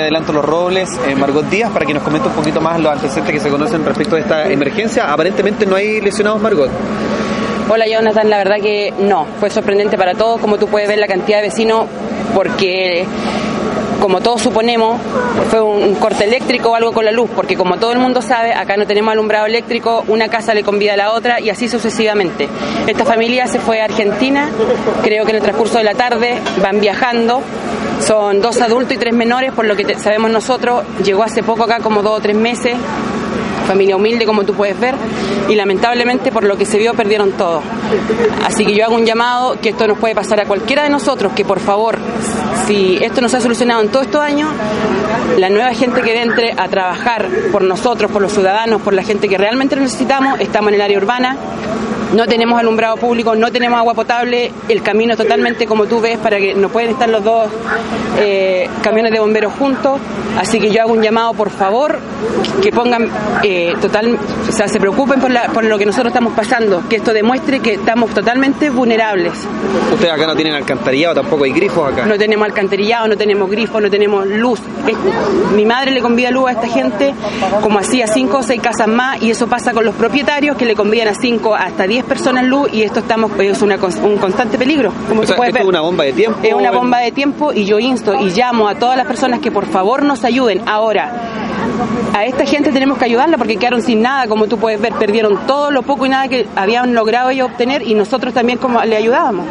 Adelanto los robles, eh, Margot Díaz, para que nos comente un poquito más los antecedentes que se conocen respecto a esta emergencia. Aparentemente no hay lesionados, Margot. Hola Jonathan, la verdad que no, fue sorprendente para todos, como tú puedes ver la cantidad de vecinos, porque como todos suponemos, fue un corte eléctrico o algo con la luz, porque como todo el mundo sabe, acá no tenemos alumbrado eléctrico, una casa le convida a la otra y así sucesivamente. Esta familia se fue a Argentina, creo que en el transcurso de la tarde van viajando, son dos adultos y tres menores, por lo que sabemos nosotros, llegó hace poco acá como dos o tres meses, familia humilde como tú puedes ver, y lamentablemente por lo que se vio perdieron todo. Así que yo hago un llamado que esto nos puede pasar a cualquiera de nosotros, que por favor, si esto no se ha solucionado en todos estos años, la nueva gente que entre a trabajar por nosotros, por los ciudadanos, por la gente que realmente necesitamos, estamos en el área urbana, no tenemos alumbrado público, no tenemos agua potable, el camino es totalmente como tú ves para que no pueden estar los dos eh, camiones de bomberos juntos, así que yo hago un llamado por favor que pongan eh, total, o sea, se preocupen por, la, por lo que nosotros estamos pasando, que esto demuestre que estamos totalmente vulnerables. Ustedes acá no tienen alcantarillado, tampoco hay grifos acá. No tenemos alcantarillado, no tenemos grifos, no tenemos luz. Es- mi madre le convida luz a esta gente como hacía cinco o seis casas más y eso pasa con los propietarios que le convidan a cinco hasta 10 personas luz y esto estamos es una, un constante peligro. Como O tú sea, puedes esto es ver. una bomba de tiempo. Es una bomba de tiempo y yo insto y llamo a todas las personas que por favor nos ayuden. Ahora, a esta gente tenemos que ayudarla porque quedaron sin nada, como tú puedes ver, perdieron todo lo poco y nada que habían logrado ellos obtener y nosotros también como le ayudábamos.